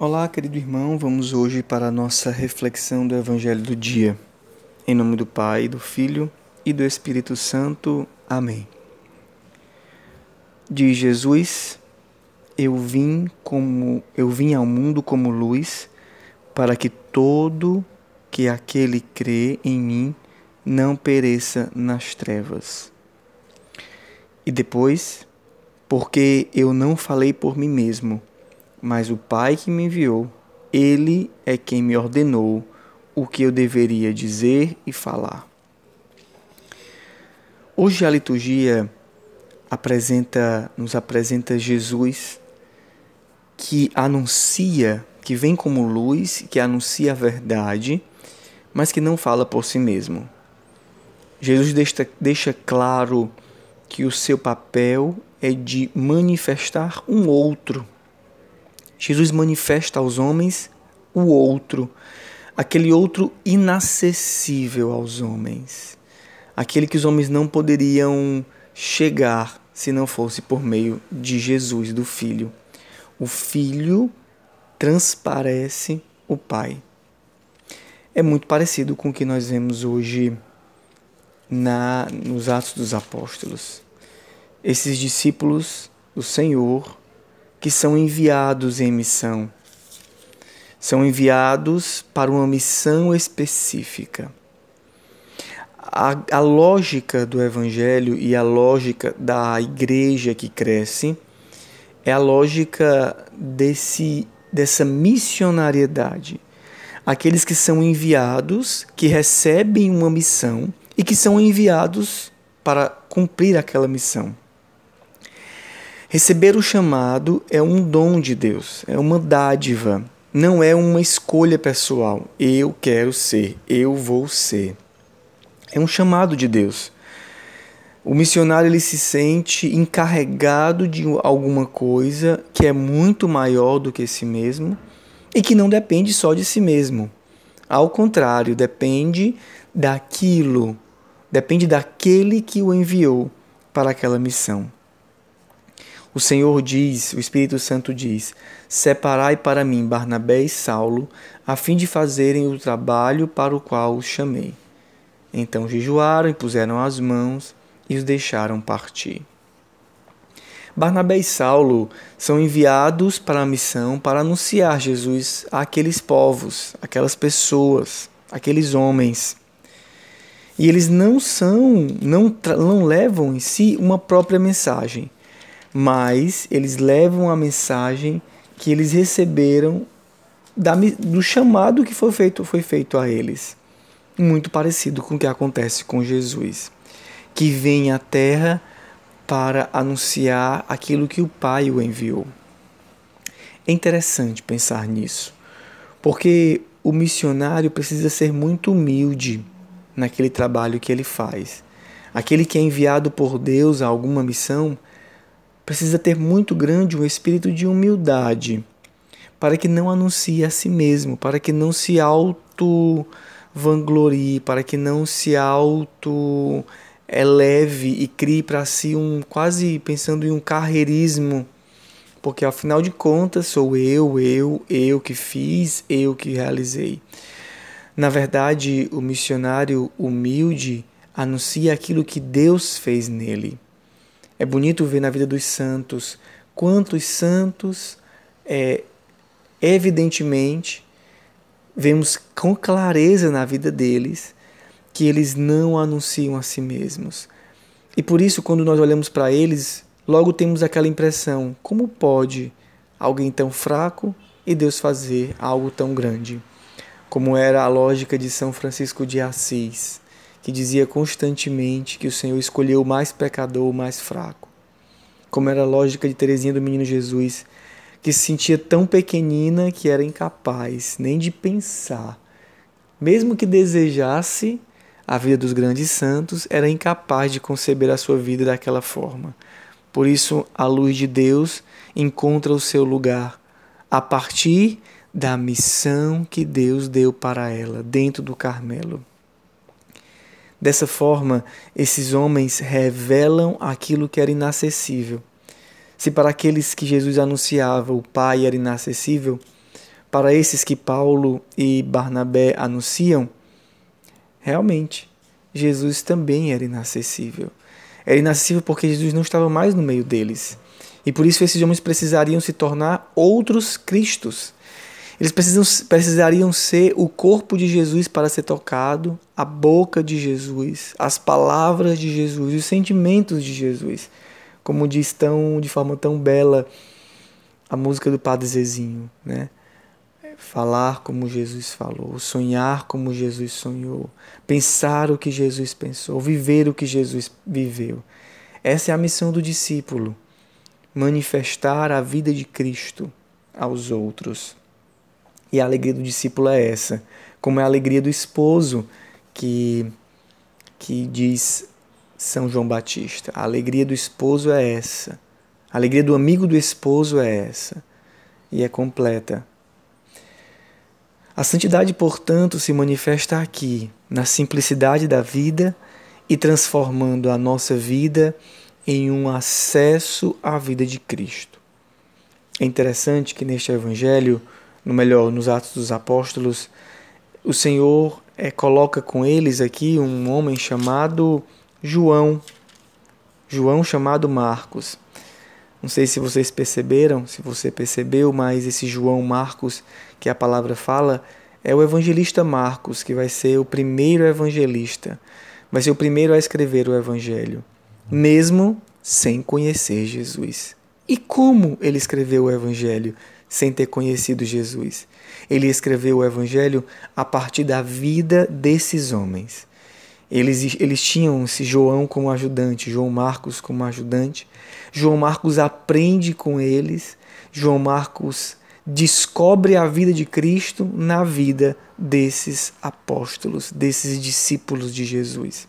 Olá, querido irmão, vamos hoje para a nossa reflexão do Evangelho do dia. Em nome do Pai, do Filho e do Espírito Santo. Amém. Diz Jesus: Eu vim como eu vim ao mundo como luz, para que todo que aquele crê em mim não pereça nas trevas. E depois, porque eu não falei por mim mesmo, mas o Pai que me enviou, ele é quem me ordenou o que eu deveria dizer e falar. Hoje a liturgia apresenta, nos apresenta Jesus que anuncia, que vem como luz, que anuncia a verdade, mas que não fala por si mesmo. Jesus deixa, deixa claro que o seu papel é de manifestar um outro Jesus manifesta aos homens o outro, aquele outro inacessível aos homens, aquele que os homens não poderiam chegar se não fosse por meio de Jesus, do Filho. O Filho transparece o Pai. É muito parecido com o que nós vemos hoje na, nos Atos dos Apóstolos. Esses discípulos do Senhor que são enviados em missão. São enviados para uma missão específica. A, a, lógica do Evangelho e a lógica da igreja que cresce é a lógica desse, dessa missionariedade. Aqueles que são enviados, que recebem uma missão e que são enviados para cumprir aquela missão. Receber o chamado é um dom de Deus, é uma dádiva, não é uma escolha pessoal. Eu quero ser, eu vou ser. É um chamado de Deus. O missionário ele se sente encarregado de alguma coisa que é muito maior do que si mesmo e que não depende só de si mesmo. Ao contrário, depende daquilo, depende daquele que o enviou para aquela missão. O Senhor diz, o Espírito Santo diz: Separai para mim Barnabé e Saulo, a fim de fazerem o trabalho para o qual os chamei. Então jejuaram e puseram as mãos e os deixaram partir. Barnabé e Saulo são enviados para a missão para anunciar Jesus àqueles povos, aquelas pessoas, aqueles homens. E eles não são, não, não levam em si uma própria mensagem mas eles levam a mensagem que eles receberam da, do chamado que foi feito, foi feito a eles. Muito parecido com o que acontece com Jesus, que vem à terra para anunciar aquilo que o Pai o enviou. É interessante pensar nisso, porque o missionário precisa ser muito humilde naquele trabalho que ele faz. Aquele que é enviado por Deus a alguma missão precisa ter muito grande um espírito de humildade, para que não anuncie a si mesmo, para que não se auto vanglorie, para que não se auto eleve e crie para si um quase pensando em um carreirismo, porque afinal de contas sou eu, eu, eu que fiz, eu que realizei. Na verdade, o missionário humilde anuncia aquilo que Deus fez nele. É bonito ver na vida dos santos quantos santos, é, evidentemente, vemos com clareza na vida deles que eles não anunciam a si mesmos. E por isso, quando nós olhamos para eles, logo temos aquela impressão: como pode alguém tão fraco e Deus fazer algo tão grande? Como era a lógica de São Francisco de Assis que dizia constantemente que o Senhor escolheu o mais pecador, o mais fraco. Como era a lógica de Teresinha do Menino Jesus, que se sentia tão pequenina que era incapaz nem de pensar. Mesmo que desejasse a vida dos grandes santos, era incapaz de conceber a sua vida daquela forma. Por isso, a luz de Deus encontra o seu lugar a partir da missão que Deus deu para ela dentro do Carmelo. Dessa forma, esses homens revelam aquilo que era inacessível. Se para aqueles que Jesus anunciava o Pai era inacessível, para esses que Paulo e Barnabé anunciam, realmente, Jesus também era inacessível. Era inacessível porque Jesus não estava mais no meio deles. E por isso esses homens precisariam se tornar outros Cristos. Eles precisam, precisariam ser o corpo de Jesus para ser tocado, a boca de Jesus, as palavras de Jesus, os sentimentos de Jesus. Como diz tão, de forma tão bela a música do Padre Zezinho, né? Falar como Jesus falou, sonhar como Jesus sonhou, pensar o que Jesus pensou, viver o que Jesus viveu. Essa é a missão do discípulo: manifestar a vida de Cristo aos outros. E a alegria do discípulo é essa, como é a alegria do esposo que, que diz São João Batista. A alegria do esposo é essa. A alegria do amigo do esposo é essa. E é completa. A santidade, portanto, se manifesta aqui, na simplicidade da vida e transformando a nossa vida em um acesso à vida de Cristo. É interessante que neste Evangelho no melhor, nos Atos dos Apóstolos, o Senhor é, coloca com eles aqui um homem chamado João, João chamado Marcos. Não sei se vocês perceberam, se você percebeu, mas esse João Marcos que a palavra fala é o evangelista Marcos, que vai ser o primeiro evangelista, vai ser o primeiro a escrever o evangelho, mesmo sem conhecer Jesus. E como ele escreveu o evangelho? Sem ter conhecido Jesus. Ele escreveu o Evangelho a partir da vida desses homens. Eles, eles tinham esse João como ajudante, João Marcos como ajudante. João Marcos aprende com eles. João Marcos descobre a vida de Cristo na vida desses apóstolos, desses discípulos de Jesus.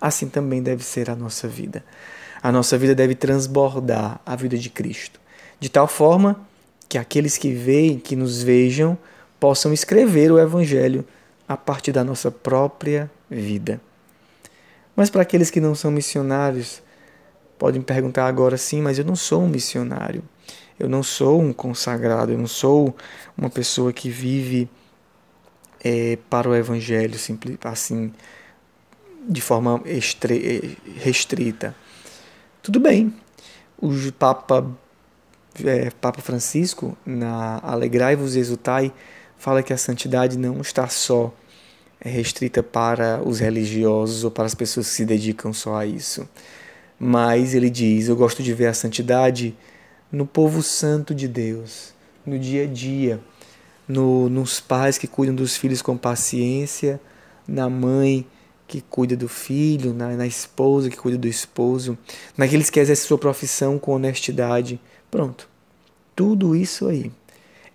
Assim também deve ser a nossa vida. A nossa vida deve transbordar a vida de Cristo, de tal forma que aqueles que veem, que nos vejam, possam escrever o Evangelho a partir da nossa própria vida. Mas para aqueles que não são missionários, podem perguntar agora sim, mas eu não sou um missionário, eu não sou um consagrado, eu não sou uma pessoa que vive é, para o Evangelho assim, de forma restrita. Tudo bem, o Papa é, Papa Francisco, na Alegrai-vos Exultai, fala que a santidade não está só é, restrita para os religiosos ou para as pessoas que se dedicam só a isso. Mas ele diz: Eu gosto de ver a santidade no povo santo de Deus, no dia a dia, no, nos pais que cuidam dos filhos com paciência, na mãe que cuida do filho, na, na esposa que cuida do esposo, naqueles que exercem sua profissão com honestidade Pronto. Tudo isso aí.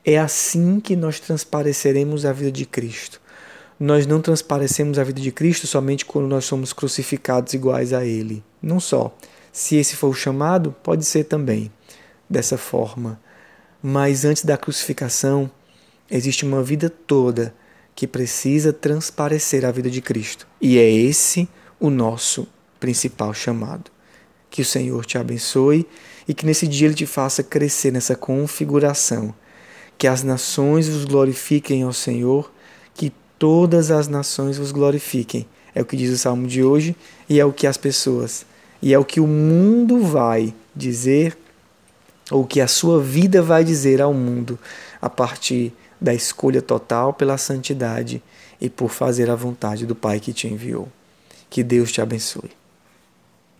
É assim que nós transpareceremos a vida de Cristo. Nós não transparecemos a vida de Cristo somente quando nós somos crucificados iguais a Ele. Não só. Se esse for o chamado, pode ser também dessa forma. Mas antes da crucificação, existe uma vida toda que precisa transparecer a vida de Cristo. E é esse o nosso principal chamado. Que o Senhor te abençoe e que nesse dia Ele te faça crescer nessa configuração. Que as nações vos glorifiquem ao Senhor, que todas as nações vos glorifiquem. É o que diz o salmo de hoje e é o que as pessoas, e é o que o mundo vai dizer, ou que a sua vida vai dizer ao mundo a partir da escolha total pela santidade e por fazer a vontade do Pai que te enviou. Que Deus te abençoe.